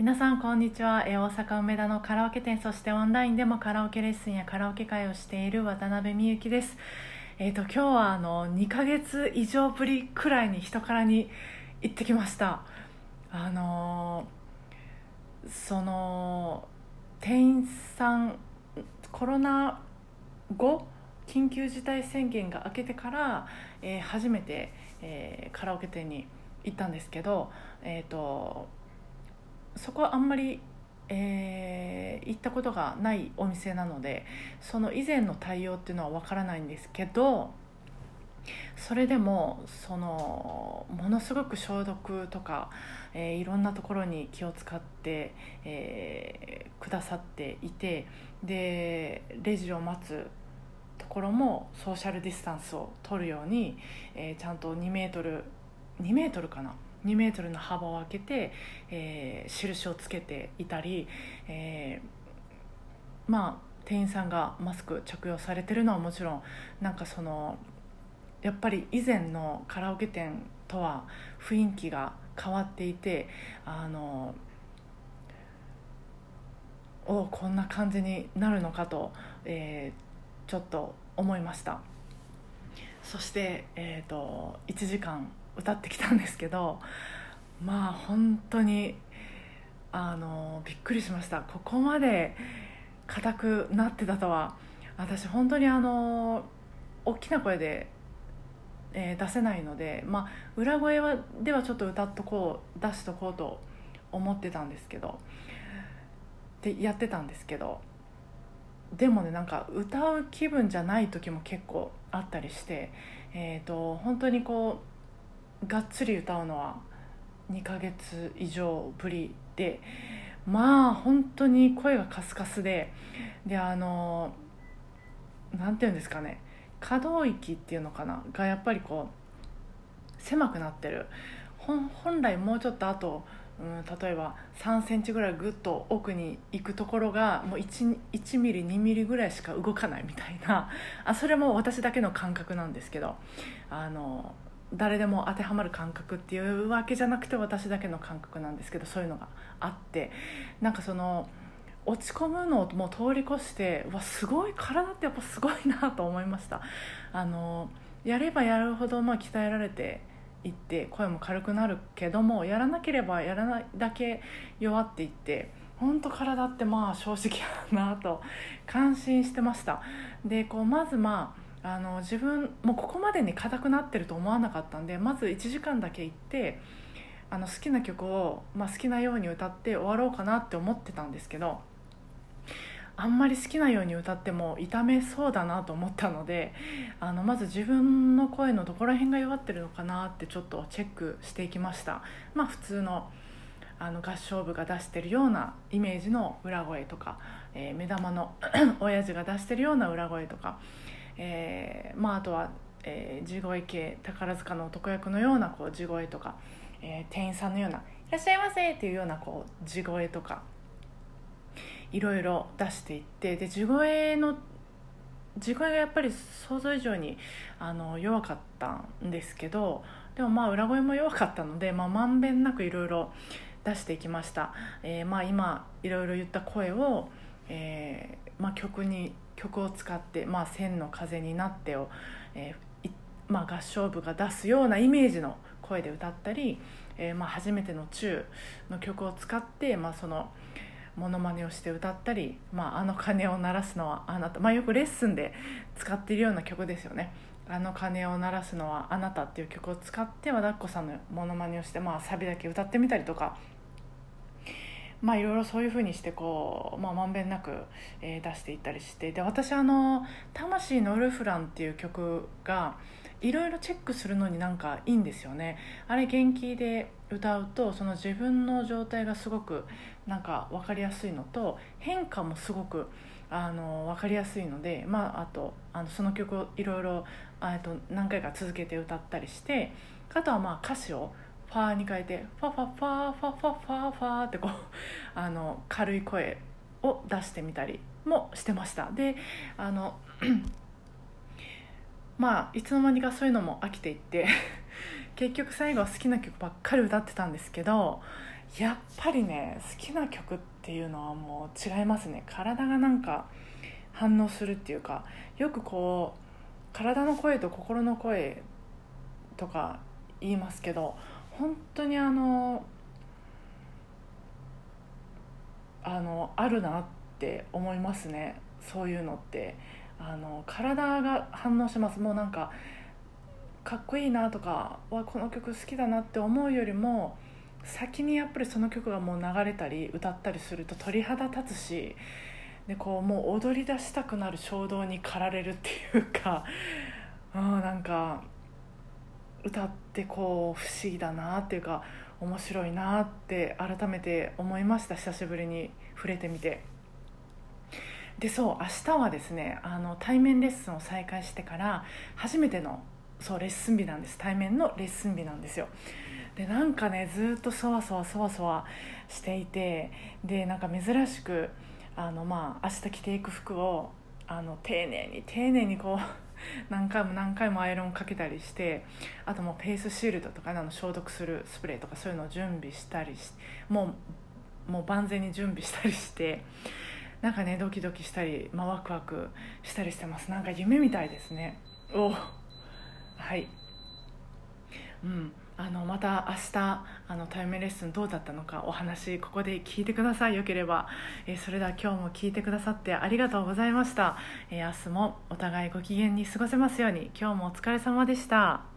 皆さんこんにちは。大阪梅田のカラオケ店そしてオンラインでもカラオケレッスンやカラオケ会をしている渡辺美幸です。えっ、と今日はあの2ヶ月以上ぶりくらいに人からに行ってきました。あのーその店員さんコロナ後緊急事態宣言が明けてから、えー初めて、えカラオケ店に行ったんですけど、えー、とそこはあんまり、えー行ったことがないお店なのでその以前の対応っていうのはわからないんですけどそれでもそのものすごく消毒とか、えーいろんなところに気を使って、えーくださっていてでレジを待つところもソーシャルディスタンスを取るように、えーちゃんと2メートル2メートルかな2メートルの幅を空けて、えー印をつけていたり、えーまあ店員さんがマスク着用されてるのはもちろんなんかそのやっぱり以前のカラオケ店とは雰囲気が変わっていてあのおこんな感じになるのかと、えーちょっと思いました。そして、えー、と1時間歌ってきたんですけどまあ本当にあのびっくりしました。ここまで硬くなってたとは私本当にあの大きな声で、えー出せないので、まあ、裏声はではちょっと歌っとこう出しとこうと思ってたんですけどでやってたんですけどでもねなんか歌う気分じゃない時も結構あったりして、えー、と本当にこうがっつり歌うのは2ヶ月以上ぶりでまあ本当に声がカスカスでであのなんていうんですかね可動域っていうのかながやっぱりこう狭くなってる。本本来もうちょっとあと、うん、例えば3センチぐらいぐっと奥に行くところがもう 1, 1ミリ2ミリぐらいしか動かないみたいな。あそれも私だけの感覚なんですけどあの誰でも当てはまる感覚っていうわけじゃなくて私だけの感覚なんですけどそういうのがあってなんかその落ち込むのをもう通り越してうわすごい体ってやっぱすごいなと思いました。あのやればやるほどまあ鍛えられていって声も軽くなるけどもやらなければやらないだけ弱っていって本当体ってまあ正直やなと感心してました。でこうまずまああの自分もうここまでに硬くなってると思わなかったんでまず1時間だけ行ってあの好きな曲を、まあ、好きなように歌って終わろうかなって思ってたんですけどあんまり好きなように歌っても痛めそうだなと思ったのであのまず自分の声のどこら辺が弱ってるのかなってちょっとチェックしていきました。まあ普通のあの合唱部が出してるようなイメージの裏声とか、えー目玉の 親父が出してるような裏声とか、えーまあ、あとは、えー地声系宝塚の男役のようなこう地声とか、えー店員さんのような「いらっしゃいませ」っていうようなこう地声とかいろいろ出していってで地声の地声がやっぱり想像以上にあの弱かったんですけどでもまあ裏声も弱かったので、まあ、まんべんなくいろいろ出していきました、えーまあ、今いろいろ言った声を、えーまあ、曲に曲を使って「まあ、千の風になってを」えーまあ、合唱部が出すようなイメージの声で歌ったり、えーま、初めての「中」の曲を使って、まあ、そのモノマネをして歌ったり「まあ、あの鐘を鳴らすのはあなた」ま、よくレッスンで使っているような曲ですよね「あの鐘を鳴らすのはあなた」っていう曲を使って和田っ子さんのモノマネをして、まあ、サビだけ歌ってみたりとか。まあいろいろそういうふうにしてこう、まあ、まんべんなく、えー出していったりして。で私あの「魂のルフラン」っていう曲がいろいろチェックするのになんかいいんですよね。あれ元気で歌うとその自分の状態がすごくなんか分かりやすいのと変化もすごくあの分かりやすいので、まあ、あとあのその曲をいろいろえっと何回か続けて歌ったりしてあとはまあ歌詞をファーに変えてファファファファファファファってこう あの軽い声を出してみたりもしてました。であの まあいつの間にかそういうのも飽きていって 結局最後は好きな曲ばっかり歌ってたんですけどやっぱりね好きな曲っていうのはもう違いますね。体がなんか反応するっていうかよくこう体の声と心の声とか言いますけど本当にあのあのあるなって思いますね。そういうのって。あの体が反応します。もうなんかかっこいいなとかわこの曲好きだなって思うよりも先にやっぱりその曲がもう流れたり歌ったりすると鳥肌立つしでこうもう踊り出したくなる衝動に駆られるっていうか、うん、なんか歌ってこう不思議だなっていうか面白いなって改めて思いました久しぶりに触れてみて。でそう明日はですねあの対面レッスンを再開してから初めてのそうレッスン日なんです対面のレッスン日なんですよでなんかねずっとそわそわそわそわしていてでなんか珍しくあのまあ明日着ていく服をあの丁寧に丁寧にこう何回も何回もアイロンかけたりしてあともうフェイスシールドとか、の消毒するスプレーとかそういうのを準備したりしもうもう万全に準備したりしてなんかねドキドキしたり、まあ、ワクワクしたりしてます。なんか夢みたいですね。おはい。うん。あのまた明日あの対面レッスンどうだったのかお話ここで聞いてください。よければ、えー、それでは今日も聞いてくださってありがとうございました、えー、明日もお互いご機嫌に過ごせますように。今日もお疲れ様でした。